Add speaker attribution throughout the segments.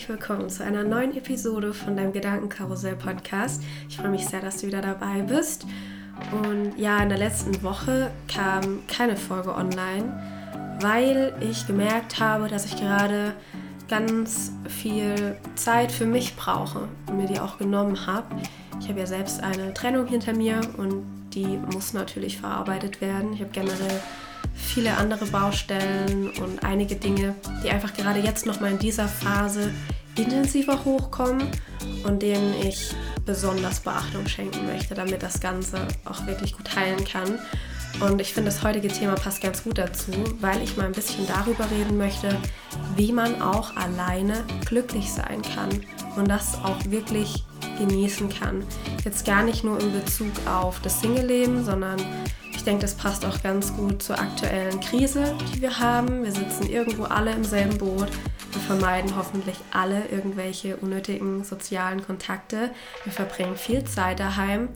Speaker 1: herzlich willkommen zu einer neuen Episode von deinem Gedankenkarussell Podcast. Ich freue mich sehr, dass du wieder dabei bist. Und ja, in der letzten Woche kam keine Folge online, weil ich gemerkt habe, dass ich gerade ganz viel Zeit für mich brauche und mir die auch genommen habe. Ich habe ja selbst eine Trennung hinter mir und die muss natürlich verarbeitet werden. Ich habe generell viele andere Baustellen und einige Dinge, die einfach gerade jetzt nochmal in dieser Phase intensiver hochkommen und denen ich besonders Beachtung schenken möchte, damit das Ganze auch wirklich gut heilen kann. Und ich finde, das heutige Thema passt ganz gut dazu, weil ich mal ein bisschen darüber reden möchte, wie man auch alleine glücklich sein kann und das auch wirklich genießen kann. Jetzt gar nicht nur in Bezug auf das Single-Leben, sondern ich denke, das passt auch ganz gut zur aktuellen Krise, die wir haben. Wir sitzen irgendwo alle im selben Boot. Wir vermeiden hoffentlich alle irgendwelche unnötigen sozialen Kontakte. Wir verbringen viel Zeit daheim.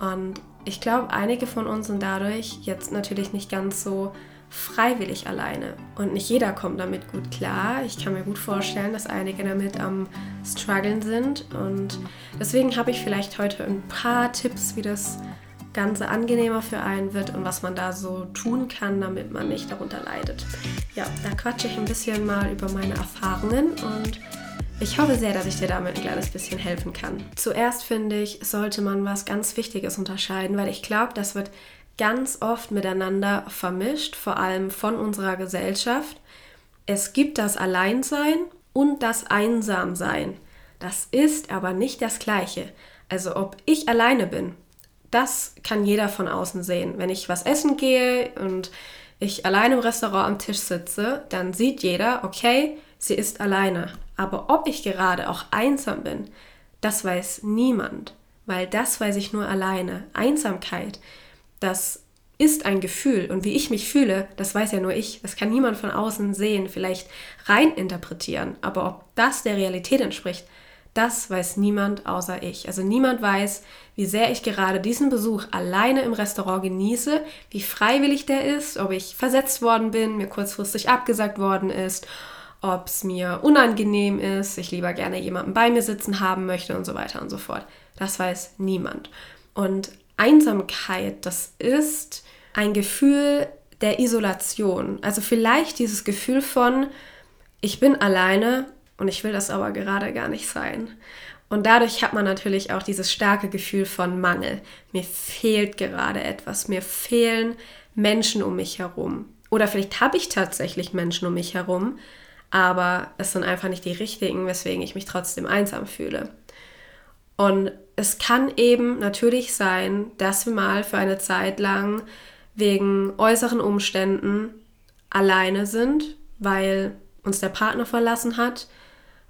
Speaker 1: Und ich glaube, einige von uns sind dadurch jetzt natürlich nicht ganz so freiwillig alleine. Und nicht jeder kommt damit gut klar. Ich kann mir gut vorstellen, dass einige damit am struggeln sind. Und deswegen habe ich vielleicht heute ein paar Tipps, wie das Ganze angenehmer für einen wird und was man da so tun kann, damit man nicht darunter leidet. Ja, da quatsche ich ein bisschen mal über meine Erfahrungen und ich hoffe sehr, dass ich dir damit ein kleines bisschen helfen kann. Zuerst finde ich, sollte man was ganz Wichtiges unterscheiden, weil ich glaube, das wird ganz oft miteinander vermischt, vor allem von unserer Gesellschaft. Es gibt das Alleinsein und das Einsamsein. Das ist aber nicht das gleiche. Also ob ich alleine bin das kann jeder von außen sehen. Wenn ich was essen gehe und ich alleine im Restaurant am Tisch sitze, dann sieht jeder, okay, sie ist alleine. Aber ob ich gerade auch einsam bin, das weiß niemand, weil das weiß ich nur alleine. Einsamkeit, das ist ein Gefühl und wie ich mich fühle, das weiß ja nur ich. Das kann niemand von außen sehen, vielleicht rein interpretieren. Aber ob das der Realität entspricht, das weiß niemand außer ich. Also niemand weiß, wie sehr ich gerade diesen Besuch alleine im Restaurant genieße, wie freiwillig der ist, ob ich versetzt worden bin, mir kurzfristig abgesagt worden ist, ob es mir unangenehm ist, ich lieber gerne jemanden bei mir sitzen haben möchte und so weiter und so fort. Das weiß niemand. Und Einsamkeit, das ist ein Gefühl der Isolation. Also vielleicht dieses Gefühl von, ich bin alleine und ich will das aber gerade gar nicht sein. Und dadurch hat man natürlich auch dieses starke Gefühl von Mangel. Mir fehlt gerade etwas. Mir fehlen Menschen um mich herum. Oder vielleicht habe ich tatsächlich Menschen um mich herum, aber es sind einfach nicht die richtigen, weswegen ich mich trotzdem einsam fühle. Und es kann eben natürlich sein, dass wir mal für eine Zeit lang wegen äußeren Umständen alleine sind, weil uns der Partner verlassen hat,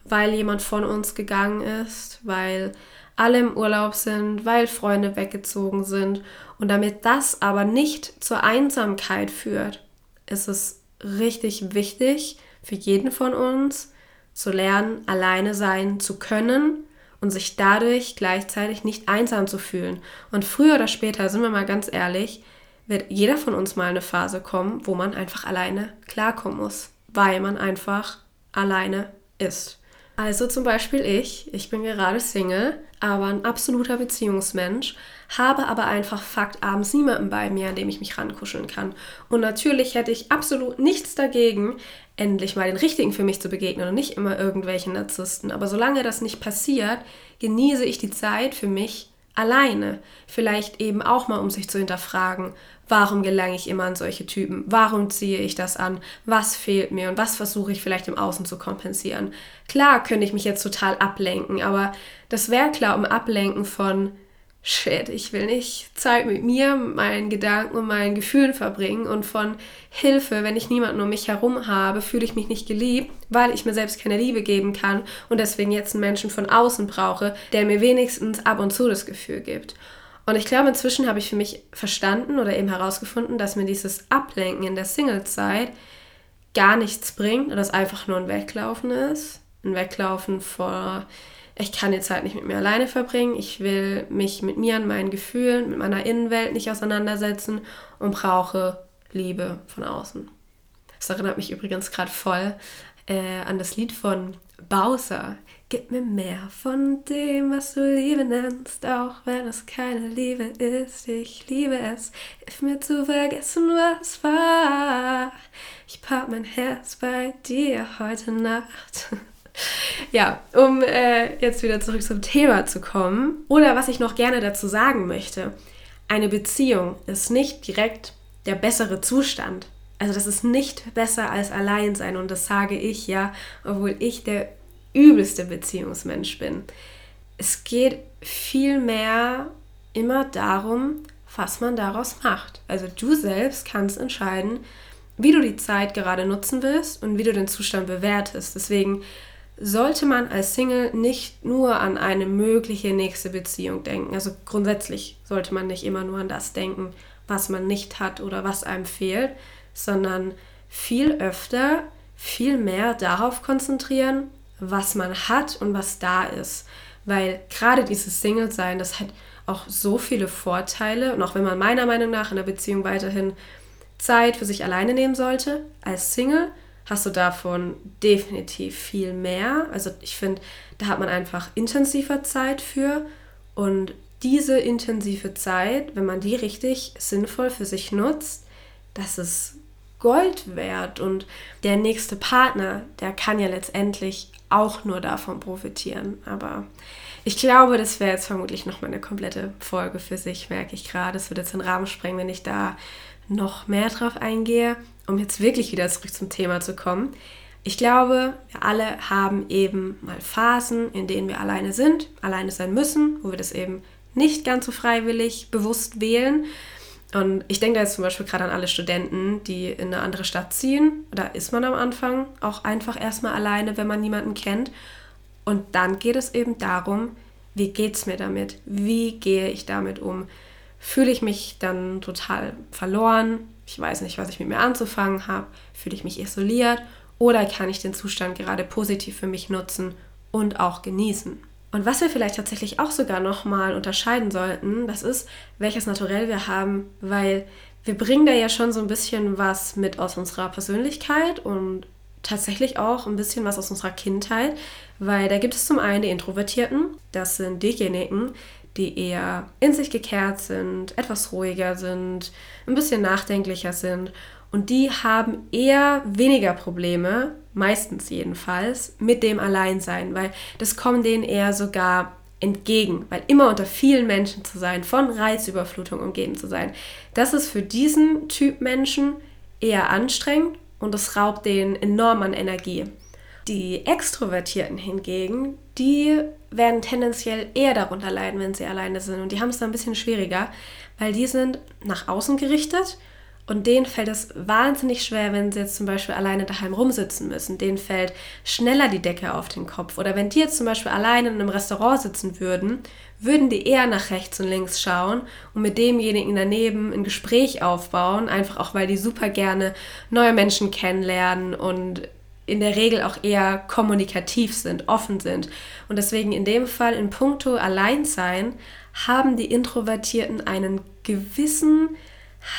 Speaker 1: weil jemand von uns gegangen ist, weil alle im Urlaub sind, weil Freunde weggezogen sind. Und damit das aber nicht zur Einsamkeit führt, ist es richtig wichtig für jeden von uns zu lernen, alleine sein zu können und sich dadurch gleichzeitig nicht einsam zu fühlen. Und früher oder später, sind wir mal ganz ehrlich, wird jeder von uns mal eine Phase kommen, wo man einfach alleine klarkommen muss, weil man einfach alleine ist. Also zum Beispiel ich, ich bin gerade Single, aber ein absoluter Beziehungsmensch, habe aber einfach Fakt abends niemanden bei mir, an dem ich mich rankuscheln kann. Und natürlich hätte ich absolut nichts dagegen, endlich mal den Richtigen für mich zu begegnen und nicht immer irgendwelchen Narzissten. Aber solange das nicht passiert, genieße ich die Zeit für mich alleine. Vielleicht eben auch mal, um sich zu hinterfragen, warum gelange ich immer an solche Typen? Warum ziehe ich das an? Was fehlt mir und was versuche ich vielleicht im Außen zu kompensieren? Klar könnte ich mich jetzt total ablenken, aber das wäre klar um Ablenken von shit, ich will nicht Zeit mit mir, meinen Gedanken und meinen Gefühlen verbringen und von Hilfe, wenn ich niemanden um mich herum habe, fühle ich mich nicht geliebt, weil ich mir selbst keine Liebe geben kann und deswegen jetzt einen Menschen von außen brauche, der mir wenigstens ab und zu das Gefühl gibt. Und ich glaube, inzwischen habe ich für mich verstanden oder eben herausgefunden, dass mir dieses Ablenken in der Singlezeit gar nichts bringt oder es einfach nur ein Weglaufen ist. Ein Weglaufen vor ich kann die Zeit nicht mit mir alleine verbringen, ich will mich mit mir und meinen Gefühlen, mit meiner Innenwelt nicht auseinandersetzen und brauche Liebe von außen. Das erinnert mich übrigens gerade voll äh, an das Lied von Bowser. Gib mir mehr von dem, was du Liebe nennst, auch wenn es keine Liebe ist. Ich liebe es, hilf mir zu vergessen, was war. Ich pack mein Herz bei dir heute Nacht. ja, um äh, jetzt wieder zurück zum Thema zu kommen. Oder was ich noch gerne dazu sagen möchte. Eine Beziehung ist nicht direkt der bessere Zustand. Also das ist nicht besser als Alleinsein und das sage ich ja, obwohl ich der übelste Beziehungsmensch bin. Es geht vielmehr immer darum, was man daraus macht. Also du selbst kannst entscheiden, wie du die Zeit gerade nutzen willst und wie du den Zustand bewertest. Deswegen sollte man als Single nicht nur an eine mögliche nächste Beziehung denken. Also grundsätzlich sollte man nicht immer nur an das denken, was man nicht hat oder was einem fehlt, sondern viel öfter, viel mehr darauf konzentrieren, was man hat und was da ist. Weil gerade dieses Single-Sein, das hat auch so viele Vorteile. Und auch wenn man meiner Meinung nach in der Beziehung weiterhin Zeit für sich alleine nehmen sollte, als Single hast du davon definitiv viel mehr. Also ich finde, da hat man einfach intensiver Zeit für. Und diese intensive Zeit, wenn man die richtig sinnvoll für sich nutzt, das ist Gold wert. Und der nächste Partner, der kann ja letztendlich auch nur davon profitieren. Aber ich glaube, das wäre jetzt vermutlich nochmal eine komplette Folge für sich, merke ich gerade. Es würde jetzt den Rahmen sprengen, wenn ich da noch mehr drauf eingehe, um jetzt wirklich wieder zurück zum Thema zu kommen. Ich glaube, wir alle haben eben mal Phasen, in denen wir alleine sind, alleine sein müssen, wo wir das eben nicht ganz so freiwillig bewusst wählen. Und ich denke da jetzt zum Beispiel gerade an alle Studenten, die in eine andere Stadt ziehen. Da ist man am Anfang auch einfach erstmal alleine, wenn man niemanden kennt. Und dann geht es eben darum, wie geht es mir damit? Wie gehe ich damit um? Fühle ich mich dann total verloren? Ich weiß nicht, was ich mit mir anzufangen habe. Fühle ich mich isoliert? Oder kann ich den Zustand gerade positiv für mich nutzen und auch genießen? Und was wir vielleicht tatsächlich auch sogar nochmal unterscheiden sollten, das ist, welches Naturell wir haben, weil wir bringen da ja schon so ein bisschen was mit aus unserer Persönlichkeit und tatsächlich auch ein bisschen was aus unserer Kindheit, weil da gibt es zum einen die Introvertierten, das sind diejenigen, die eher in sich gekehrt sind, etwas ruhiger sind, ein bisschen nachdenklicher sind und die haben eher weniger Probleme, meistens jedenfalls, mit dem Alleinsein, weil das kommt denen eher sogar entgegen, weil immer unter vielen Menschen zu sein, von Reizüberflutung umgeben zu sein, das ist für diesen Typ Menschen eher anstrengend und es raubt denen enorm an Energie. Die Extrovertierten hingegen, die werden tendenziell eher darunter leiden, wenn sie alleine sind und die haben es da ein bisschen schwieriger, weil die sind nach außen gerichtet und denen fällt es wahnsinnig schwer, wenn sie jetzt zum Beispiel alleine daheim rumsitzen müssen. Denen fällt schneller die Decke auf den Kopf. Oder wenn die jetzt zum Beispiel alleine in einem Restaurant sitzen würden, würden die eher nach rechts und links schauen und mit demjenigen daneben ein Gespräch aufbauen. Einfach auch, weil die super gerne neue Menschen kennenlernen und in der Regel auch eher kommunikativ sind, offen sind. Und deswegen in dem Fall in puncto Alleinsein haben die Introvertierten einen gewissen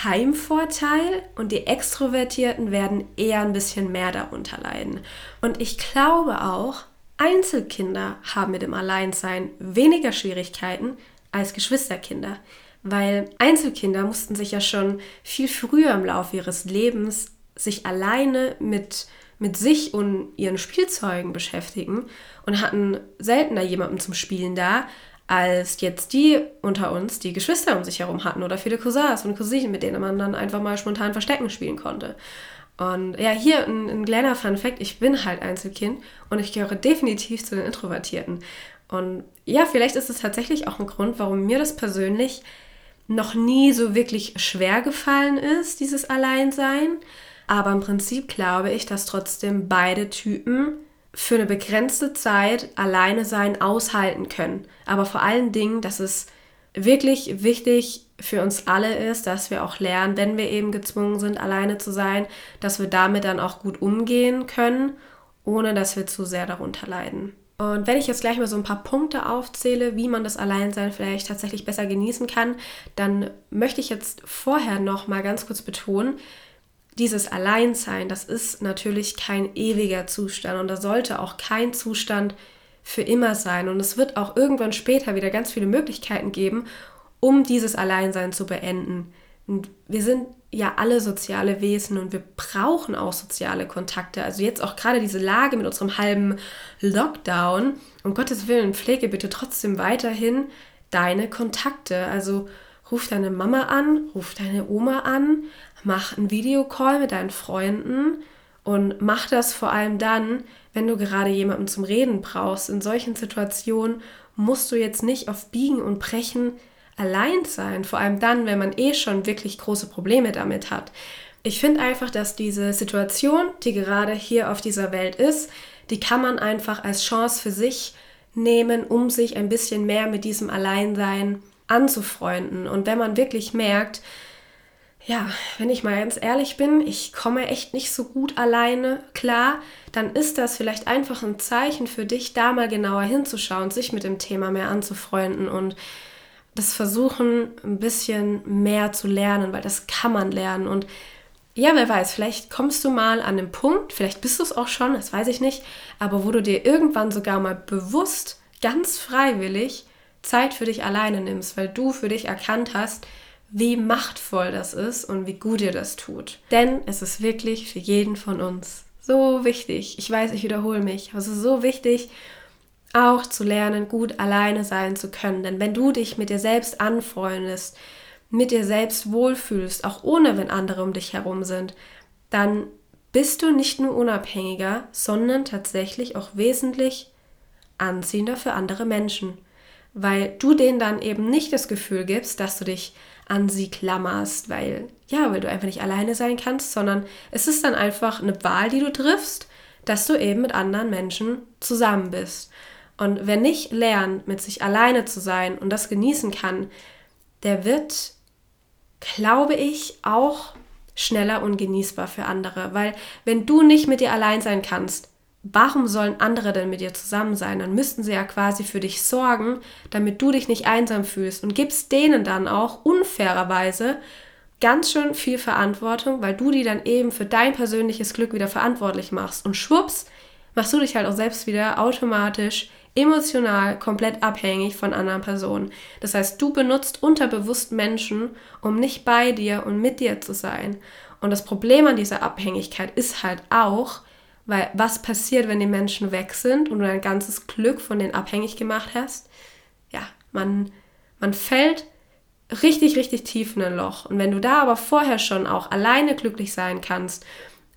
Speaker 1: Heimvorteil und die Extrovertierten werden eher ein bisschen mehr darunter leiden. Und ich glaube auch, Einzelkinder haben mit dem Alleinsein weniger Schwierigkeiten als Geschwisterkinder, weil Einzelkinder mussten sich ja schon viel früher im Laufe ihres Lebens sich alleine mit, mit sich und ihren Spielzeugen beschäftigen und hatten seltener jemanden zum Spielen da, als jetzt die unter uns, die Geschwister um sich herum hatten oder viele Cousins und Cousinen, mit denen man dann einfach mal spontan Verstecken spielen konnte. Und ja, hier ein, ein kleiner Fun Fact: Ich bin halt Einzelkind und ich gehöre definitiv zu den Introvertierten. Und ja, vielleicht ist es tatsächlich auch ein Grund, warum mir das persönlich noch nie so wirklich schwer gefallen ist, dieses Alleinsein. Aber im Prinzip glaube ich, dass trotzdem beide Typen für eine begrenzte Zeit alleine sein aushalten können. Aber vor allen Dingen, dass es wirklich wichtig für uns alle ist, dass wir auch lernen, wenn wir eben gezwungen sind, alleine zu sein, dass wir damit dann auch gut umgehen können, ohne dass wir zu sehr darunter leiden. Und wenn ich jetzt gleich mal so ein paar Punkte aufzähle, wie man das Alleinsein vielleicht tatsächlich besser genießen kann, dann möchte ich jetzt vorher noch mal ganz kurz betonen, dieses Alleinsein, das ist natürlich kein ewiger Zustand und da sollte auch kein Zustand für immer sein. Und es wird auch irgendwann später wieder ganz viele Möglichkeiten geben, um dieses Alleinsein zu beenden. Und wir sind ja alle soziale Wesen und wir brauchen auch soziale Kontakte. Also jetzt auch gerade diese Lage mit unserem halben Lockdown. Um Gottes Willen, pflege bitte trotzdem weiterhin deine Kontakte. Also ruf deine Mama an, ruf deine Oma an, mach einen Videocall mit deinen Freunden und mach das vor allem dann, wenn du gerade jemanden zum Reden brauchst. In solchen Situationen musst du jetzt nicht auf Biegen und Brechen allein sein, vor allem dann, wenn man eh schon wirklich große Probleme damit hat. Ich finde einfach, dass diese Situation, die gerade hier auf dieser Welt ist, die kann man einfach als Chance für sich nehmen, um sich ein bisschen mehr mit diesem Alleinsein anzufreunden. Und wenn man wirklich merkt, ja, wenn ich mal ganz ehrlich bin, ich komme echt nicht so gut alleine klar, dann ist das vielleicht einfach ein Zeichen für dich, da mal genauer hinzuschauen, sich mit dem Thema mehr anzufreunden und das versuchen, ein bisschen mehr zu lernen, weil das kann man lernen. Und ja, wer weiß, vielleicht kommst du mal an den Punkt, vielleicht bist du es auch schon, das weiß ich nicht, aber wo du dir irgendwann sogar mal bewusst, ganz freiwillig Zeit für dich alleine nimmst, weil du für dich erkannt hast, wie machtvoll das ist und wie gut dir das tut. Denn es ist wirklich für jeden von uns so wichtig. Ich weiß, ich wiederhole mich, aber es ist so wichtig, auch zu lernen, gut alleine sein zu können. Denn wenn du dich mit dir selbst anfreundest, mit dir selbst wohlfühlst, auch ohne wenn andere um dich herum sind, dann bist du nicht nur unabhängiger, sondern tatsächlich auch wesentlich anziehender für andere Menschen, weil du denen dann eben nicht das Gefühl gibst, dass du dich an sie klammerst, weil ja, weil du einfach nicht alleine sein kannst, sondern es ist dann einfach eine Wahl, die du triffst, dass du eben mit anderen Menschen zusammen bist. Und wer nicht lernt, mit sich alleine zu sein und das genießen kann, der wird, glaube ich, auch schneller und genießbar für andere. Weil wenn du nicht mit dir allein sein kannst, warum sollen andere denn mit dir zusammen sein? Dann müssten sie ja quasi für dich sorgen, damit du dich nicht einsam fühlst und gibst denen dann auch unfairerweise ganz schön viel Verantwortung, weil du die dann eben für dein persönliches Glück wieder verantwortlich machst. Und schwupps, machst du dich halt auch selbst wieder automatisch emotional komplett abhängig von anderen Personen. Das heißt, du benutzt unterbewusst Menschen, um nicht bei dir und mit dir zu sein. Und das Problem an dieser Abhängigkeit ist halt auch, weil was passiert, wenn die Menschen weg sind und du dein ganzes Glück von denen abhängig gemacht hast? Ja, man, man fällt richtig, richtig tief in ein Loch. Und wenn du da aber vorher schon auch alleine glücklich sein kannst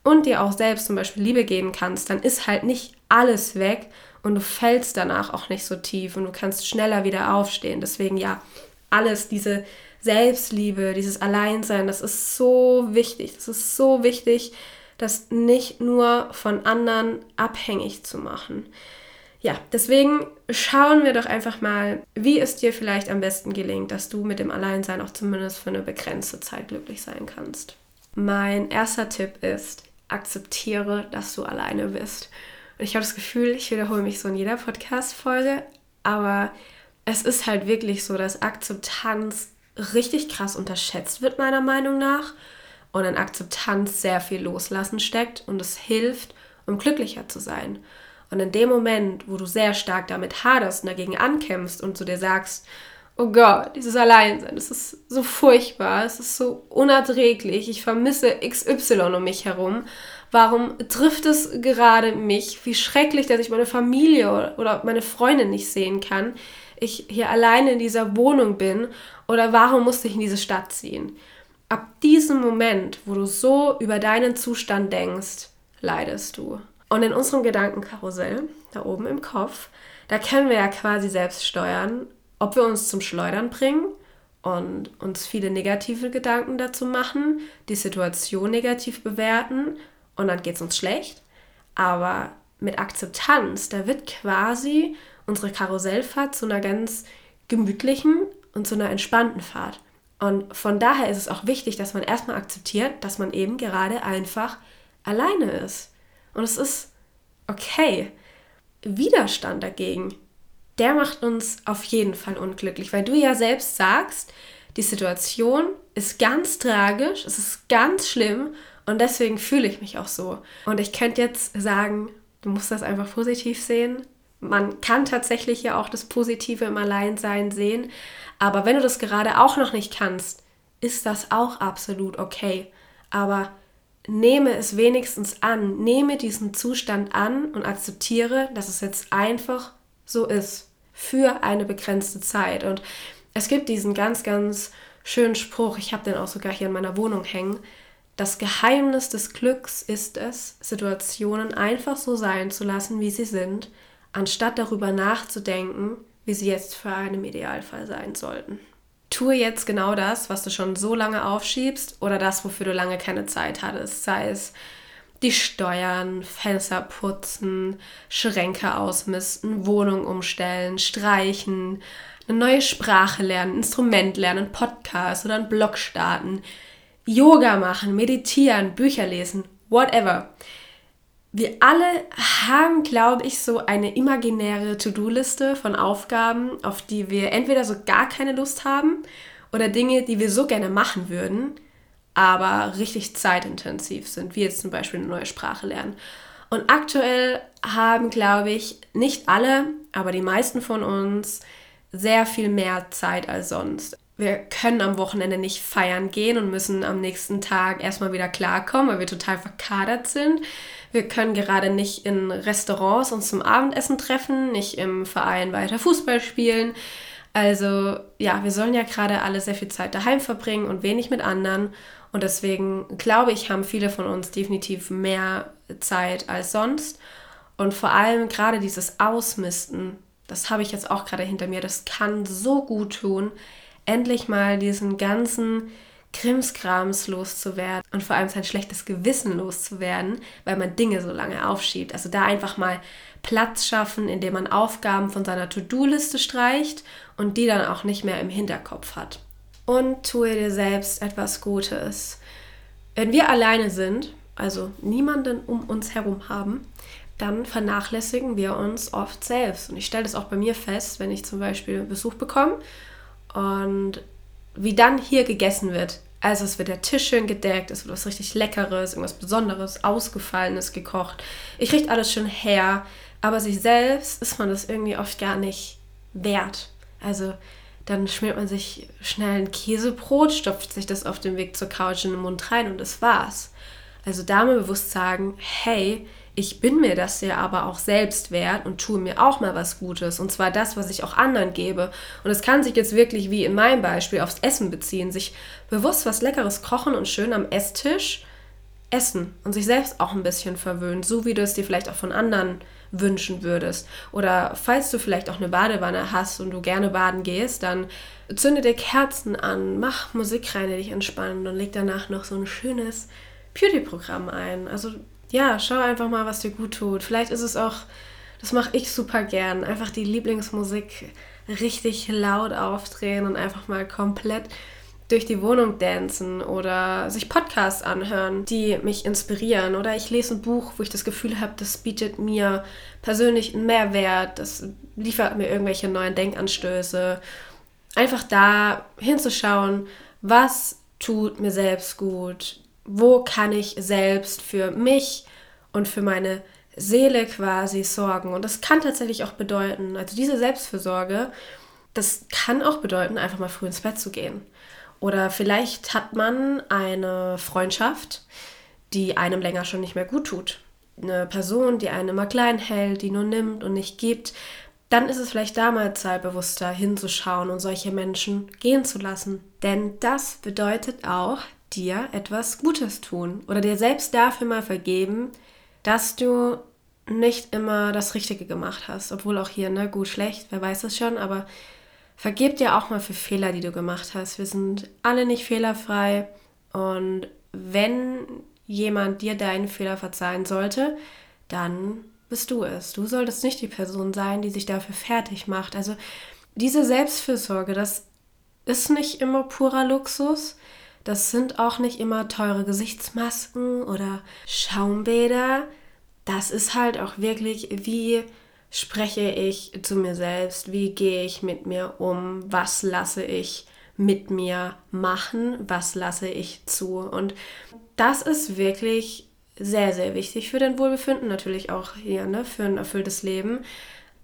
Speaker 1: und dir auch selbst zum Beispiel Liebe geben kannst, dann ist halt nicht alles weg und du fällst danach auch nicht so tief und du kannst schneller wieder aufstehen. Deswegen ja, alles, diese Selbstliebe, dieses Alleinsein, das ist so wichtig. Das ist so wichtig, das nicht nur von anderen abhängig zu machen. Ja, deswegen schauen wir doch einfach mal, wie es dir vielleicht am besten gelingt, dass du mit dem Alleinsein auch zumindest für eine begrenzte Zeit glücklich sein kannst. Mein erster Tipp ist, akzeptiere, dass du alleine bist. Und ich habe das Gefühl, ich wiederhole mich so in jeder Podcast-Folge, aber es ist halt wirklich so, dass Akzeptanz richtig krass unterschätzt wird, meiner Meinung nach und in Akzeptanz sehr viel Loslassen steckt und es hilft, um glücklicher zu sein. Und in dem Moment, wo du sehr stark damit haderst und dagegen ankämpfst und zu dir sagst, oh Gott, dieses Alleinsein, das ist so furchtbar, es ist so unerträglich, ich vermisse XY um mich herum, warum trifft es gerade mich, wie schrecklich, dass ich meine Familie oder meine Freunde nicht sehen kann, ich hier alleine in dieser Wohnung bin oder warum musste ich in diese Stadt ziehen? Ab diesem Moment, wo du so über deinen Zustand denkst, leidest du. Und in unserem Gedankenkarussell, da oben im Kopf, da können wir ja quasi selbst steuern, ob wir uns zum Schleudern bringen und uns viele negative Gedanken dazu machen, die Situation negativ bewerten und dann geht es uns schlecht. Aber mit Akzeptanz, da wird quasi unsere Karussellfahrt zu einer ganz gemütlichen und zu einer entspannten Fahrt. Und von daher ist es auch wichtig, dass man erstmal akzeptiert, dass man eben gerade einfach alleine ist. Und es ist okay. Widerstand dagegen, der macht uns auf jeden Fall unglücklich, weil du ja selbst sagst, die Situation ist ganz tragisch, es ist ganz schlimm Und deswegen fühle ich mich auch so. Und ich könnte jetzt sagen, du musst das einfach positiv sehen. Man kann tatsächlich ja auch das Positive im Alleinsein sehen. Aber wenn du das gerade auch noch nicht kannst, ist das auch absolut okay. Aber nehme es wenigstens an, nehme diesen Zustand an und akzeptiere, dass es jetzt einfach so ist für eine begrenzte Zeit. Und es gibt diesen ganz, ganz schönen Spruch, ich habe den auch sogar hier in meiner Wohnung hängen. Das Geheimnis des Glücks ist es, Situationen einfach so sein zu lassen, wie sie sind, anstatt darüber nachzudenken, wie sie jetzt für einen Idealfall sein sollten. Tue jetzt genau das, was du schon so lange aufschiebst oder das, wofür du lange keine Zeit hattest, sei es die Steuern, Fenster putzen, Schränke ausmisten, Wohnung umstellen, streichen, eine neue Sprache lernen, Instrument lernen, Podcast oder einen Blog starten, Yoga machen, meditieren, Bücher lesen, whatever. Wir alle haben, glaube ich, so eine imaginäre To-Do-Liste von Aufgaben, auf die wir entweder so gar keine Lust haben oder Dinge, die wir so gerne machen würden, aber richtig zeitintensiv sind, wie jetzt zum Beispiel eine neue Sprache lernen. Und aktuell haben, glaube ich, nicht alle, aber die meisten von uns sehr viel mehr Zeit als sonst. Wir können am Wochenende nicht feiern gehen und müssen am nächsten Tag erstmal wieder klarkommen, weil wir total verkadert sind. Wir können gerade nicht in Restaurants uns zum Abendessen treffen, nicht im Verein weiter Fußball spielen. Also ja, wir sollen ja gerade alle sehr viel Zeit daheim verbringen und wenig mit anderen. Und deswegen glaube ich, haben viele von uns definitiv mehr Zeit als sonst. Und vor allem gerade dieses Ausmisten, das habe ich jetzt auch gerade hinter mir, das kann so gut tun, endlich mal diesen ganzen Krimskrams loszuwerden und vor allem sein schlechtes Gewissen loszuwerden, weil man Dinge so lange aufschiebt. Also da einfach mal Platz schaffen, indem man Aufgaben von seiner To-Do-Liste streicht und die dann auch nicht mehr im Hinterkopf hat und tue dir selbst etwas Gutes. Wenn wir alleine sind, also niemanden um uns herum haben, dann vernachlässigen wir uns oft selbst. Und ich stelle das auch bei mir fest, wenn ich zum Beispiel Besuch bekomme und wie dann hier gegessen wird. Also es wird der Tisch schön gedeckt, es wird was richtig Leckeres, irgendwas Besonderes, Ausgefallenes gekocht. Ich kriege alles schon her, aber sich selbst ist man das irgendwie oft gar nicht wert. Also dann schmiert man sich schnell ein Käsebrot, stopft sich das auf dem Weg zur Couch in den Mund rein und das war's. Also da mal bewusst sagen, hey, ich bin mir das ja aber auch selbst wert und tue mir auch mal was Gutes. Und zwar das, was ich auch anderen gebe. Und es kann sich jetzt wirklich wie in meinem Beispiel aufs Essen beziehen. Sich bewusst was Leckeres kochen und schön am Esstisch essen und sich selbst auch ein bisschen verwöhnen, so wie du es dir vielleicht auch von anderen wünschen würdest. Oder falls du vielleicht auch eine Badewanne hast und du gerne baden gehst, dann zünde dir Kerzen an, mach Musik rein, die dich entspannt und leg danach noch so ein schönes Beauty-Programm ein. Also ja, schau einfach mal, was dir gut tut. Vielleicht ist es auch, das mache ich super gern, einfach die Lieblingsmusik richtig laut aufdrehen und einfach mal komplett durch die Wohnung dancen oder sich Podcasts anhören, die mich inspirieren. Oder ich lese ein Buch, wo ich das Gefühl habe, das bietet mir persönlich einen Mehrwert, das liefert mir irgendwelche neuen Denkanstöße. Einfach da hinzuschauen, was tut mir selbst gut, wo kann ich selbst für mich und für meine Seele quasi sorgen. Und das kann tatsächlich auch bedeuten, also diese Selbstfürsorge, das kann auch bedeuten, einfach mal früh ins Bett zu gehen. Oder vielleicht hat man eine Freundschaft, die einem länger schon nicht mehr gut tut. Eine Person, die einen immer klein hält, die nur nimmt und nicht gibt. Dann ist es vielleicht damals zeitbewusster hinzuschauen und solche Menschen gehen zu lassen. Denn das bedeutet auch, dir etwas Gutes tun oder dir selbst dafür mal vergeben, dass du nicht immer das Richtige gemacht hast. Obwohl auch hier, ne, gut, schlecht, wer weiß es schon, aber Vergib dir auch mal für Fehler, die du gemacht hast. Wir sind alle nicht fehlerfrei. Und wenn jemand dir deinen Fehler verzeihen sollte, dann bist du es. Du solltest nicht die Person sein, die sich dafür fertig macht. Also diese Selbstfürsorge, das ist nicht immer purer Luxus. Das sind auch nicht immer teure Gesichtsmasken oder Schaumbäder. Das ist halt auch wirklich wie spreche ich zu mir selbst? Wie gehe ich mit mir um? Was lasse ich mit mir machen, was lasse ich zu. Und das ist wirklich sehr, sehr wichtig für dein Wohlbefinden, natürlich auch hier ne, für ein erfülltes Leben.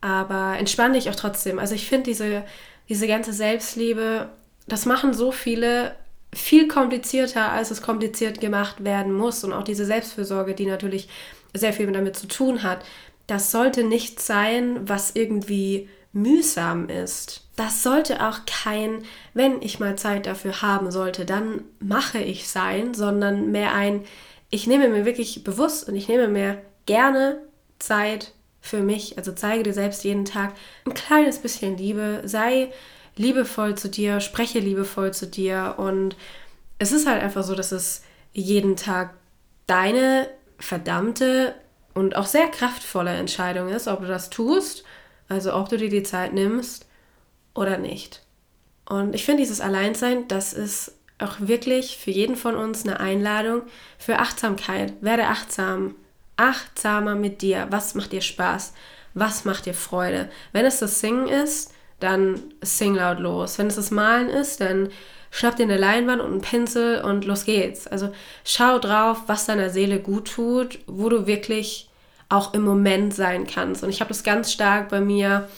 Speaker 1: Aber entspann dich auch trotzdem. Also ich finde diese, diese ganze Selbstliebe, das machen so viele viel komplizierter, als es kompliziert gemacht werden muss. Und auch diese Selbstfürsorge, die natürlich sehr viel damit zu tun hat, das sollte nicht sein, was irgendwie mühsam ist. Das sollte auch kein, wenn ich mal Zeit dafür haben sollte, dann mache ich sein, sondern mehr ein, ich nehme mir wirklich bewusst und ich nehme mir gerne Zeit für mich. Also zeige dir selbst jeden Tag ein kleines bisschen Liebe, sei liebevoll zu dir, spreche liebevoll zu dir und es ist halt einfach so, dass es jeden Tag deine verdammte und auch sehr kraftvolle Entscheidung ist, ob du das tust, also ob du dir die Zeit nimmst oder nicht. Und ich finde dieses Alleinsein, das ist auch wirklich für jeden von uns eine Einladung für Achtsamkeit. Werde achtsam, achtsamer mit dir. Was macht dir Spaß? Was macht dir Freude? Wenn es das Singen ist, dann sing laut los. Wenn es das Malen ist, dann schnapp dir eine Leinwand und einen Pinsel und los geht's. Also schau drauf, was deiner Seele gut tut, wo du wirklich auch im Moment sein kannst. Und ich habe das ganz stark bei mir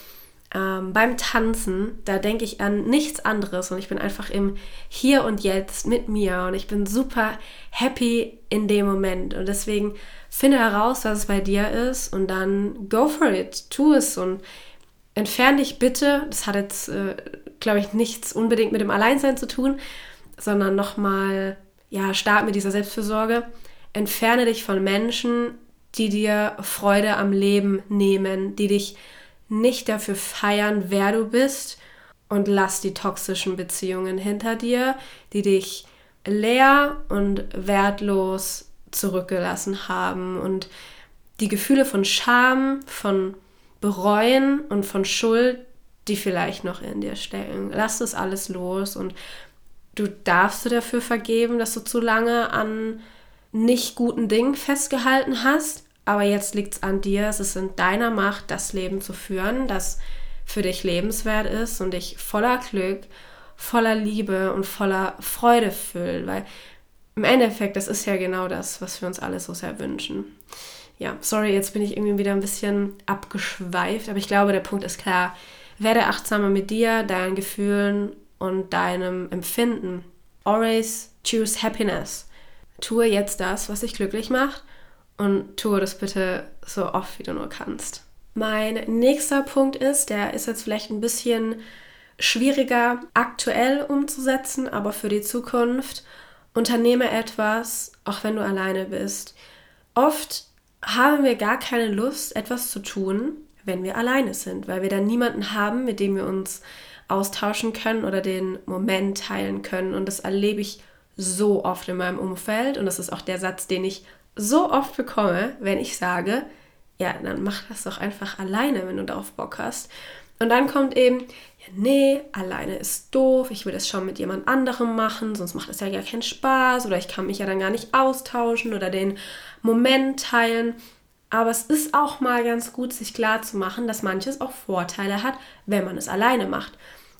Speaker 1: ähm, beim Tanzen. Da denke ich an nichts anderes und ich bin einfach im Hier und Jetzt mit mir und ich bin super happy in dem Moment. Und deswegen finde heraus, was es bei dir ist und dann go for it, tu es und entferne dich bitte. Das hat jetzt, äh, glaube ich, nichts unbedingt mit dem Alleinsein zu tun, sondern nochmal, ja, start mit dieser Selbstfürsorge. Entferne dich von Menschen, die dir Freude am Leben nehmen, die dich nicht dafür feiern, wer du bist und lass die toxischen Beziehungen hinter dir, die dich leer und wertlos zurückgelassen haben und die Gefühle von Scham, von Bereuen und von Schuld, die vielleicht noch in dir stecken. Lass das alles los und du darfst du dafür vergeben, dass du zu lange an nicht guten Dingen festgehalten hast, aber jetzt liegt es an dir, es ist in deiner Macht, das Leben zu führen, das für dich lebenswert ist und dich voller Glück, voller Liebe und voller Freude füllt, weil im Endeffekt, das ist ja genau das, was wir uns alle so sehr wünschen. Ja, sorry, jetzt bin ich irgendwie wieder ein bisschen abgeschweift, aber ich glaube, der Punkt ist klar. Werde achtsamer mit dir, deinen Gefühlen und deinem Empfinden. Always choose happiness. Tue jetzt das, was dich glücklich macht und tue das bitte so oft, wie du nur kannst. Mein nächster Punkt ist, der ist jetzt vielleicht ein bisschen schwieriger aktuell umzusetzen, aber für die Zukunft. Unternehme etwas, auch wenn du alleine bist. Oft haben wir gar keine Lust, etwas zu tun, wenn wir alleine sind, weil wir dann niemanden haben, mit dem wir uns austauschen können oder den Moment teilen können. Und das erlebe ich so oft in meinem Umfeld. Und das ist auch der Satz, den ich so oft bekomme, wenn ich sage, ja, dann mach das doch einfach alleine, wenn du darauf Bock hast. Und dann kommt eben, ja, nee, alleine ist doof, ich will das schon mit jemand anderem machen, sonst macht das ja gar keinen Spaß oder ich kann mich ja dann gar nicht austauschen oder den Moment teilen. Aber es ist auch mal ganz gut, sich klar zu machen, dass manches auch Vorteile hat, wenn man es alleine macht.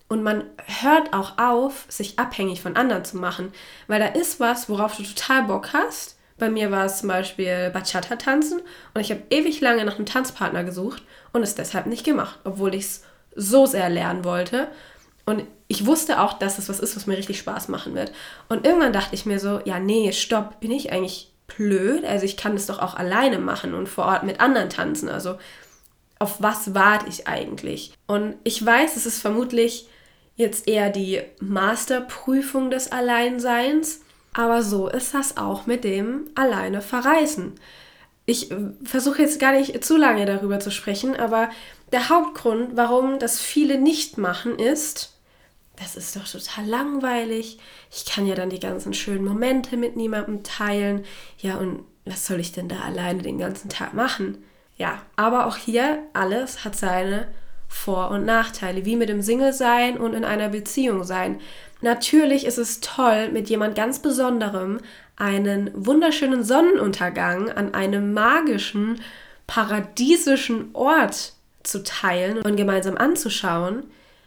Speaker 1: Und man hört auch auf, sich abhängig von anderen zu machen, weil da ist was, worauf du total Bock hast bei mir war es zum Beispiel Bachata tanzen und ich habe ewig lange nach einem Tanzpartner gesucht und es deshalb nicht gemacht, obwohl ich es so sehr lernen wollte. Und ich wusste auch, dass es was ist, was mir richtig Spaß machen wird. Und irgendwann dachte ich mir so, ja, nee, stopp, bin ich eigentlich blöd? Also ich kann das doch auch alleine machen und vor Ort mit anderen tanzen. Also auf was warte ich eigentlich? Und ich weiß, es ist vermutlich jetzt eher die Masterprüfung des Alleinseins. Aber so ist das auch mit dem alleine verreisen. Ich äh, versuche jetzt gar nicht zu lange darüber zu sprechen, aber der Hauptgrund, warum das viele nicht machen, ist, das ist doch total langweilig. Ich kann ja dann die ganzen schönen Momente mit niemandem teilen. Ja, und was soll ich denn da alleine den ganzen Tag machen? Ja, aber auch hier, alles hat seine vor- und Nachteile, wie mit dem Single-Sein und in einer Beziehung sein. Natürlich ist es toll, mit jemand ganz Besonderem einen wunderschönen Sonnenuntergang an einem magischen, paradiesischen Ort zu teilen und gemeinsam anzuschauen.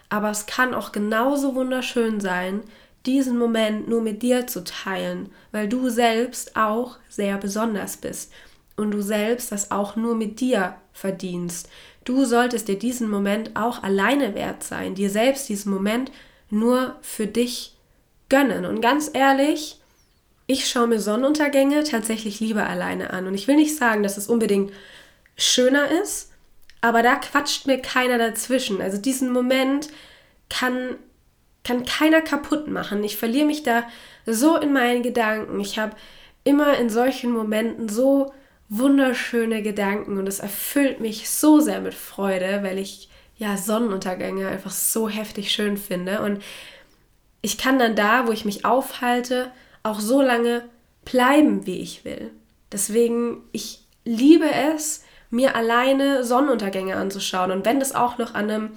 Speaker 1: Aber es kann auch genauso wunderschön sein, diesen Moment nur mit dir zu teilen, weil du selbst auch sehr besonders bist und du selbst das auch nur mit dir verdienst. Du solltest dir diesen Moment auch alleine wert sein, dir selbst diesen Moment nur für dich gönnen. Und ganz ehrlich, ich schaue mir Sonnenuntergänge tatsächlich lieber alleine an. Und ich will nicht sagen, dass es unbedingt schöner ist, aber da quatscht mir keiner dazwischen. Also diesen Moment kann, kann keiner kaputt machen. Ich verliere mich da so in meinen Gedanken. Ich habe immer in solchen Momenten so wunderschöne Gedanken und es erfüllt mich so sehr mit Freude, weil ich ja Sonnenuntergänge einfach so heftig schön finde und ich kann dann da, wo ich mich aufhalte, auch so lange bleiben, wie ich will. Deswegen, ich liebe es, mir alleine Sonnenuntergänge anzuschauen. Und wenn das auch noch an einem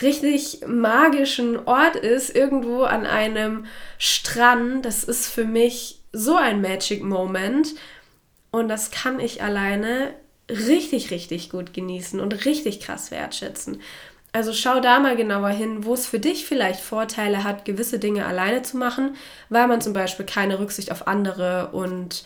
Speaker 1: richtig magischen Ort ist, irgendwo an einem Strand, das ist für mich so ein Magic Moment. Und das kann ich alleine richtig, richtig gut genießen und richtig krass wertschätzen. Also schau da mal genauer hin, wo es für dich vielleicht Vorteile hat, gewisse Dinge alleine zu machen, weil man zum Beispiel keine Rücksicht auf andere und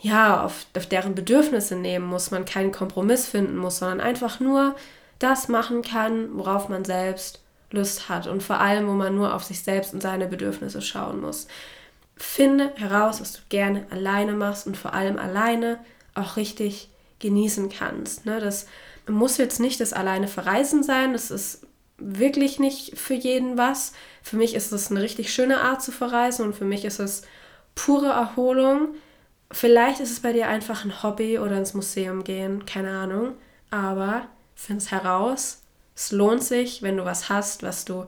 Speaker 1: ja, auf, auf deren Bedürfnisse nehmen muss, man keinen Kompromiss finden muss, sondern einfach nur das machen kann, worauf man selbst Lust hat und vor allem, wo man nur auf sich selbst und seine Bedürfnisse schauen muss. Finde heraus, was du gerne alleine machst und vor allem alleine auch richtig genießen kannst. Ne? Das muss jetzt nicht das alleine verreisen sein, das ist wirklich nicht für jeden was. Für mich ist es eine richtig schöne Art zu verreisen und für mich ist es pure Erholung. Vielleicht ist es bei dir einfach ein Hobby oder ins Museum gehen, keine Ahnung. Aber find es heraus. Es lohnt sich, wenn du was hast, was du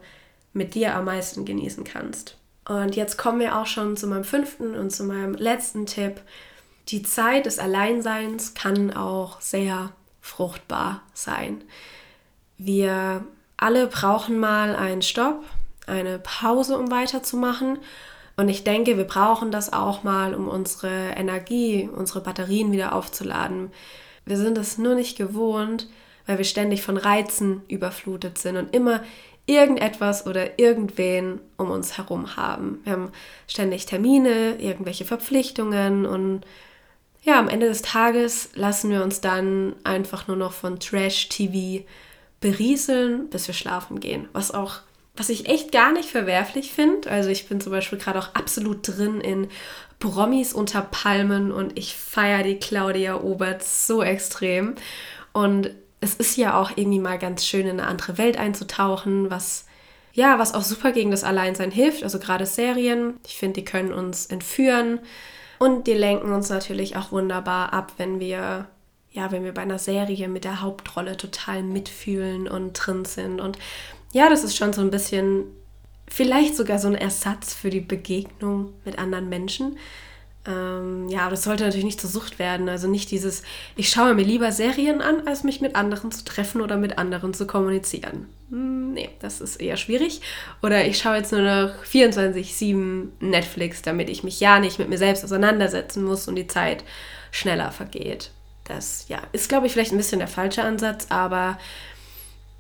Speaker 1: mit dir am meisten genießen kannst. Und jetzt kommen wir auch schon zu meinem fünften und zu meinem letzten Tipp. Die Zeit des Alleinseins kann auch sehr fruchtbar sein. Wir alle brauchen mal einen Stopp, eine Pause, um weiterzumachen. Und ich denke, wir brauchen das auch mal, um unsere Energie, unsere Batterien wieder aufzuladen. Wir sind es nur nicht gewohnt, weil wir ständig von Reizen überflutet sind und immer irgendetwas oder irgendwen um uns herum haben. Wir haben ständig Termine, irgendwelche Verpflichtungen und ja, am Ende des Tages lassen wir uns dann einfach nur noch von Trash-TV berieseln, bis wir schlafen gehen. Was auch, was ich echt gar nicht verwerflich finde. Also ich bin zum Beispiel gerade auch absolut drin in Promis unter Palmen und ich feiere die Claudia Obert so extrem. Und es ist ja auch irgendwie mal ganz schön, in eine andere Welt einzutauchen, was ja, was auch super gegen das Alleinsein hilft. Also gerade Serien, ich finde, die können uns entführen und die lenken uns natürlich auch wunderbar ab, wenn wir, ja, wenn wir bei einer Serie mit der Hauptrolle total mitfühlen und drin sind. Und ja, das ist schon so ein bisschen, vielleicht sogar so ein Ersatz für die Begegnung mit anderen Menschen. Ähm, ja, das sollte natürlich nicht zur Sucht werden. Also nicht dieses, ich schaue mir lieber Serien an, als mich mit anderen zu treffen oder mit anderen zu kommunizieren. Hm, nee, das ist eher schwierig. Oder ich schaue jetzt nur noch 24-7 Netflix, damit ich mich ja nicht mit mir selbst auseinandersetzen muss und die Zeit schneller vergeht. Das ja, ist, glaube ich, vielleicht ein bisschen der falsche Ansatz, aber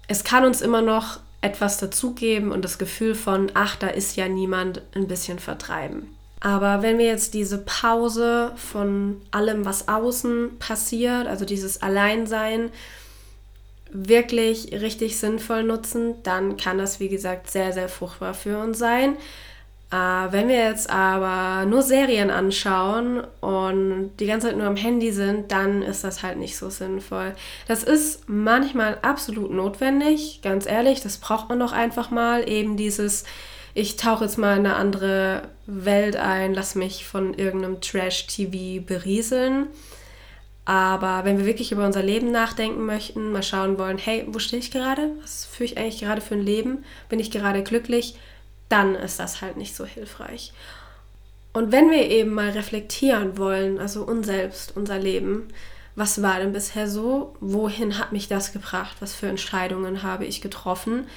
Speaker 1: es kann uns immer noch etwas dazugeben und das Gefühl von, ach, da ist ja niemand, ein bisschen vertreiben. Aber wenn wir jetzt diese Pause von allem, was außen passiert, also dieses Alleinsein, wirklich richtig sinnvoll nutzen, dann kann das, wie gesagt, sehr, sehr fruchtbar für uns sein. Äh, wenn wir jetzt aber nur Serien anschauen und die ganze Zeit nur am Handy sind, dann ist das halt nicht so sinnvoll. Das ist manchmal absolut notwendig, ganz ehrlich, das braucht man doch einfach mal, eben dieses ich tauche jetzt mal in eine andere Welt ein, lass mich von irgendeinem Trash-TV berieseln. Aber wenn wir wirklich über unser Leben nachdenken möchten, mal schauen wollen, hey, wo stehe ich gerade? Was führe ich eigentlich gerade für ein Leben? Bin ich gerade glücklich? Dann ist das halt nicht so hilfreich. Und wenn wir eben mal reflektieren wollen, also uns selbst, unser Leben, was war denn bisher so? Wohin hat mich das gebracht? Was für Entscheidungen habe ich getroffen?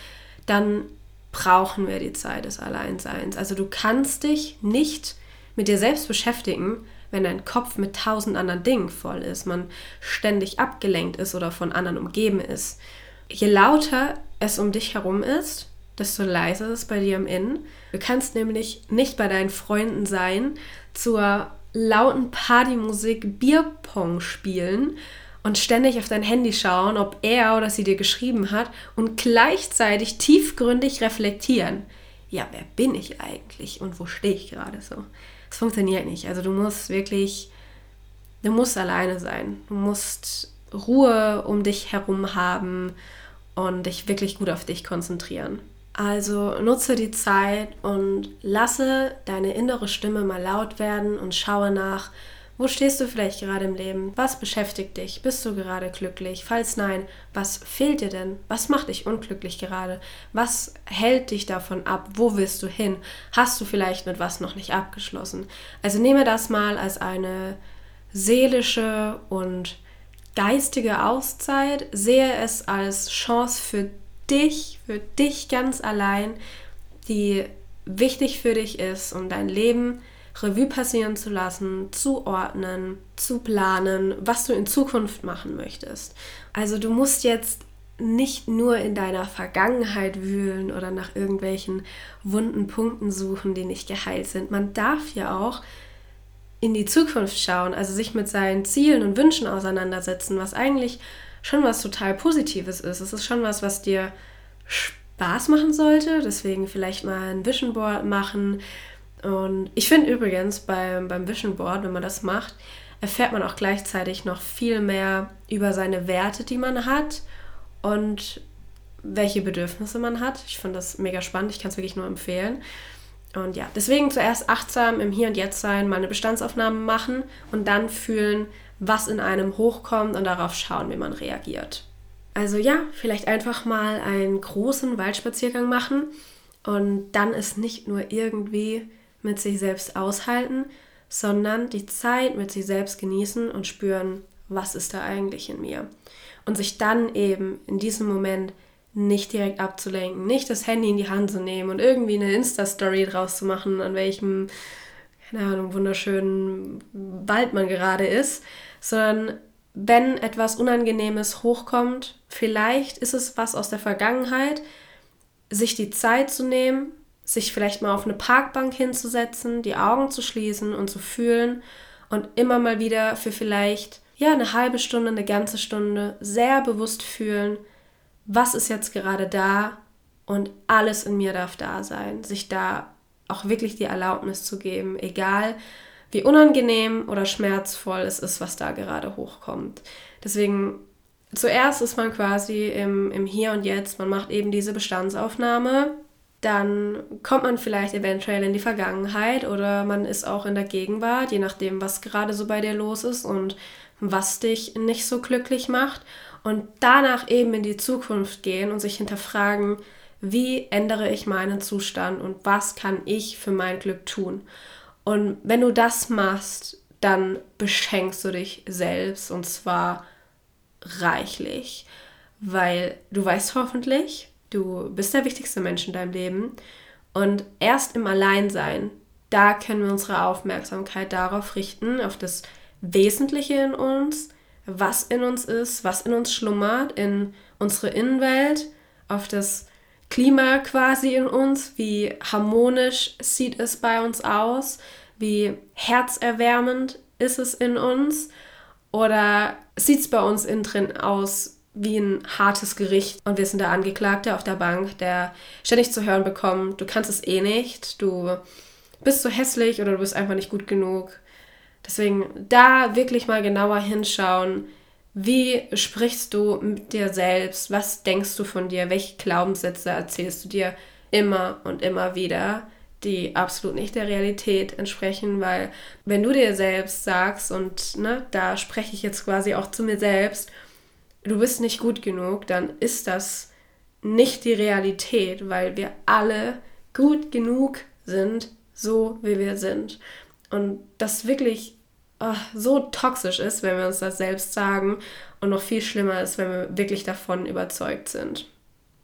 Speaker 1: Dann brauchen wir die Zeit des Alleinseins. Also du kannst dich nicht mit dir selbst beschäftigen, wenn dein Kopf mit tausend anderen Dingen voll ist, man ständig abgelenkt ist oder von anderen umgeben ist. Je lauter es um dich herum ist, desto leiser ist es bei dir im Innen. Du kannst nämlich nicht bei deinen Freunden sein, zur lauten Partymusik Bierpong spielen und ständig auf dein Handy schauen, ob er oder sie dir geschrieben hat und gleichzeitig tiefgründig reflektieren. Ja, wer bin ich eigentlich und wo stehe ich gerade so? Das funktioniert nicht. Also du musst wirklich, du musst alleine sein. Du musst Ruhe um dich herum haben und dich wirklich gut auf dich konzentrieren. Also nutze die Zeit und lasse deine innere Stimme mal laut werden und schaue nach, wo stehst du vielleicht gerade im Leben? Was beschäftigt dich? Bist du gerade glücklich? Falls nein, was fehlt dir denn? Was macht dich unglücklich gerade? Was hält dich davon ab? Wo willst du hin? Hast du vielleicht mit was noch nicht abgeschlossen? Also nehme das mal als eine seelische und geistige Auszeit, sehe es als Chance für dich, für dich ganz allein, die wichtig für dich ist, um dein Leben Revue passieren zu lassen, zu ordnen, zu planen, was du in Zukunft machen möchtest. Also du musst jetzt nicht nur in deiner Vergangenheit wühlen oder nach irgendwelchen wunden Punkten suchen, die nicht geheilt sind. Man darf ja auch in die Zukunft schauen, also sich mit seinen Zielen und Wünschen auseinandersetzen, was eigentlich schon was total Positives ist. Es ist schon was, was dir Spaß machen sollte. Deswegen vielleicht mal ein Vision Board machen, und ich finde übrigens beim, beim Vision Board, wenn man das macht, erfährt man auch gleichzeitig noch viel mehr über seine Werte, die man hat und welche Bedürfnisse man hat. Ich finde das mega spannend, ich kann es wirklich nur empfehlen. Und ja, deswegen zuerst achtsam im Hier und Jetzt sein, mal eine Bestandsaufnahme machen und dann fühlen, was in einem hochkommt und darauf schauen, wie man reagiert. Also ja, vielleicht einfach mal einen großen Waldspaziergang machen und dann ist nicht nur irgendwie mit sich selbst aushalten, sondern die Zeit mit sich selbst genießen und spüren, was ist da eigentlich in mir. Und sich dann eben in diesem Moment nicht direkt abzulenken, nicht das Handy in die Hand zu nehmen und irgendwie eine Insta-Story draus zu machen, an welchem, keine Ahnung, wunderschönen Wald man gerade ist, sondern wenn etwas Unangenehmes hochkommt, vielleicht ist es was aus der Vergangenheit, sich die Zeit zu nehmen, sich vielleicht mal auf eine Parkbank hinzusetzen, die Augen zu schließen und zu fühlen und immer mal wieder für vielleicht ja eine halbe Stunde, eine ganze Stunde sehr bewusst fühlen, was ist jetzt gerade da und alles in mir darf da sein, sich da auch wirklich die Erlaubnis zu geben, egal wie unangenehm oder schmerzvoll es ist, was da gerade hochkommt. Deswegen zuerst ist man quasi im, im Hier und Jetzt, man macht eben diese Bestandsaufnahme dann kommt man vielleicht eventuell in die Vergangenheit oder man ist auch in der Gegenwart, je nachdem, was gerade so bei dir los ist und was dich nicht so glücklich macht. Und danach eben in die Zukunft gehen und sich hinterfragen, wie ändere ich meinen Zustand und was kann ich für mein Glück tun. Und wenn du das machst, dann beschenkst du dich selbst und zwar reichlich, weil du weißt hoffentlich, Du bist der wichtigste Mensch in deinem Leben. Und erst im Alleinsein, da können wir unsere Aufmerksamkeit darauf richten, auf das Wesentliche in uns, was in uns ist, was in uns schlummert, in unsere Innenwelt, auf das Klima quasi in uns, wie harmonisch sieht es bei uns aus, wie herzerwärmend ist es in uns oder sieht es bei uns innen drin aus wie ein hartes Gericht und wir sind der Angeklagte auf der Bank, der ständig zu hören bekommt, du kannst es eh nicht, du bist so hässlich oder du bist einfach nicht gut genug. Deswegen da wirklich mal genauer hinschauen, wie sprichst du mit dir selbst, was denkst du von dir, welche Glaubenssätze erzählst du dir immer und immer wieder, die absolut nicht der Realität entsprechen, weil wenn du dir selbst sagst und ne, da spreche ich jetzt quasi auch zu mir selbst, du bist nicht gut genug, dann ist das nicht die Realität, weil wir alle gut genug sind, so wie wir sind. Und das wirklich oh, so toxisch ist, wenn wir uns das selbst sagen und noch viel schlimmer ist, wenn wir wirklich davon überzeugt sind.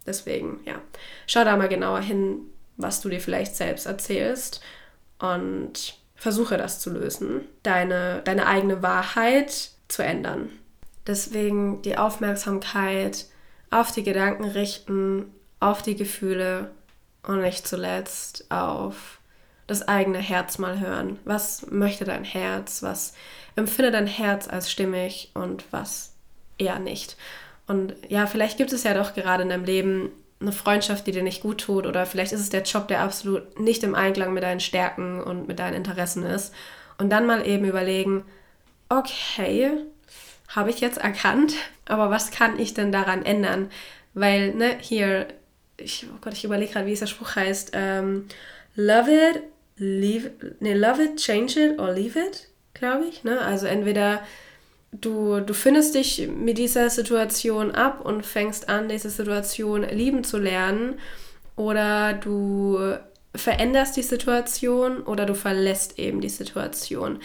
Speaker 1: Deswegen, ja, schau da mal genauer hin, was du dir vielleicht selbst erzählst und versuche das zu lösen, deine, deine eigene Wahrheit zu ändern. Deswegen die Aufmerksamkeit auf die Gedanken richten, auf die Gefühle und nicht zuletzt auf das eigene Herz mal hören. Was möchte dein Herz? Was empfindet dein Herz als stimmig und was eher nicht? Und ja, vielleicht gibt es ja doch gerade in deinem Leben eine Freundschaft, die dir nicht gut tut, oder vielleicht ist es der Job, der absolut nicht im Einklang mit deinen Stärken und mit deinen Interessen ist. Und dann mal eben überlegen, okay, habe ich jetzt erkannt, aber was kann ich denn daran ändern? Weil, ne, hier, ich, oh Gott, ich überlege gerade, wie es der Spruch heißt. Ähm, love it, leave, ne, love it, change it or leave it, glaube ich. Ne? Also entweder du, du findest dich mit dieser Situation ab und fängst an, diese Situation lieben zu lernen oder du veränderst die Situation oder du verlässt eben die Situation.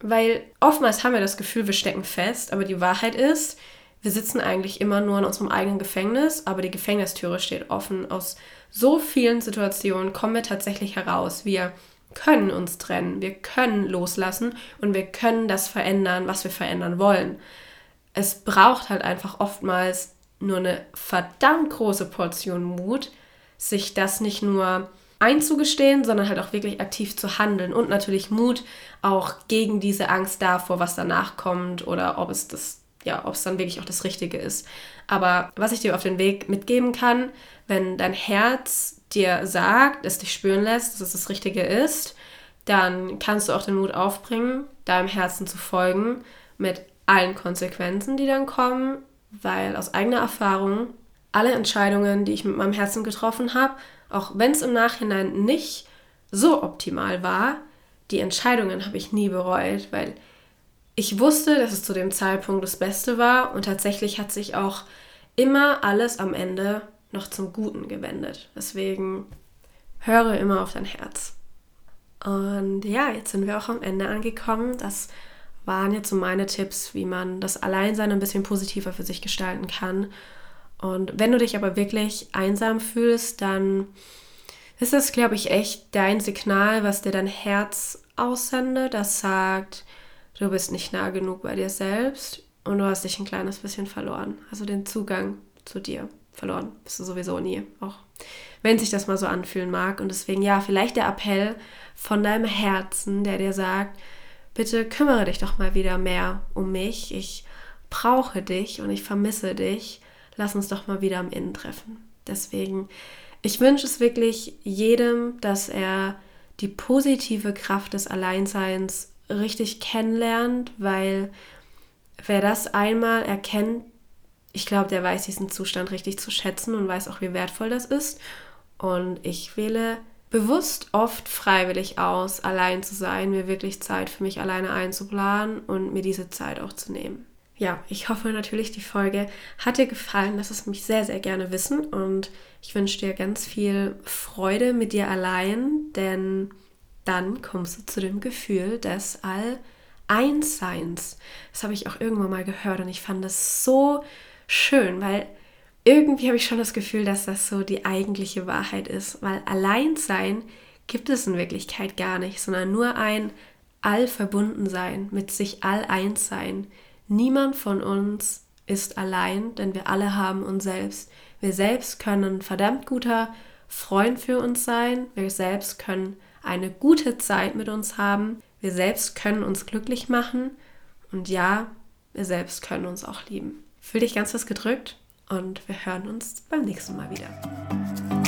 Speaker 1: Weil oftmals haben wir das Gefühl, wir stecken fest, aber die Wahrheit ist, wir sitzen eigentlich immer nur in unserem eigenen Gefängnis, aber die Gefängnistüre steht offen. Aus so vielen Situationen kommen wir tatsächlich heraus. Wir können uns trennen, wir können loslassen und wir können das verändern, was wir verändern wollen. Es braucht halt einfach oftmals nur eine verdammt große Portion Mut, sich das nicht nur einzugestehen, sondern halt auch wirklich aktiv zu handeln und natürlich Mut auch gegen diese Angst davor, was danach kommt oder ob es das ja, ob es dann wirklich auch das Richtige ist. Aber was ich dir auf den Weg mitgeben kann, wenn dein Herz dir sagt, es dich spüren lässt, dass es das Richtige ist, dann kannst du auch den Mut aufbringen, deinem Herzen zu folgen mit allen Konsequenzen, die dann kommen, weil aus eigener Erfahrung alle Entscheidungen, die ich mit meinem Herzen getroffen habe, auch wenn es im Nachhinein nicht so optimal war, die Entscheidungen habe ich nie bereut, weil ich wusste, dass es zu dem Zeitpunkt das Beste war und tatsächlich hat sich auch immer alles am Ende noch zum Guten gewendet. Deswegen höre immer auf dein Herz. Und ja, jetzt sind wir auch am Ende angekommen. Das waren jetzt so meine Tipps, wie man das Alleinsein ein bisschen positiver für sich gestalten kann. Und wenn du dich aber wirklich einsam fühlst, dann ist das, glaube ich, echt dein Signal, was dir dein Herz aussendet, das sagt, du bist nicht nah genug bei dir selbst und du hast dich ein kleines bisschen verloren. Also den Zugang zu dir verloren bist du sowieso nie. Auch wenn sich das mal so anfühlen mag. Und deswegen, ja, vielleicht der Appell von deinem Herzen, der dir sagt, bitte kümmere dich doch mal wieder mehr um mich. Ich brauche dich und ich vermisse dich lass uns doch mal wieder am Innen treffen. Deswegen, ich wünsche es wirklich jedem, dass er die positive Kraft des Alleinseins richtig kennenlernt, weil wer das einmal erkennt, ich glaube, der weiß diesen Zustand richtig zu schätzen und weiß auch, wie wertvoll das ist. Und ich wähle bewusst oft freiwillig aus, allein zu sein, mir wirklich Zeit für mich alleine einzuplanen und mir diese Zeit auch zu nehmen ja, ich hoffe natürlich, die Folge hat dir gefallen. Lass es mich sehr, sehr gerne wissen. Und ich wünsche dir ganz viel Freude mit dir allein, denn dann kommst du zu dem Gefühl des All-Einsseins. Das habe ich auch irgendwann mal gehört und ich fand das so schön, weil irgendwie habe ich schon das Gefühl, dass das so die eigentliche Wahrheit ist, weil Alleinsein gibt es in Wirklichkeit gar nicht, sondern nur ein Allverbundensein, mit sich All-Eins sein Niemand von uns ist allein, denn wir alle haben uns selbst. Wir selbst können ein verdammt guter Freund für uns sein. Wir selbst können eine gute Zeit mit uns haben. Wir selbst können uns glücklich machen. Und ja, wir selbst können uns auch lieben. Fühl dich ganz fest gedrückt und wir hören uns beim nächsten Mal wieder.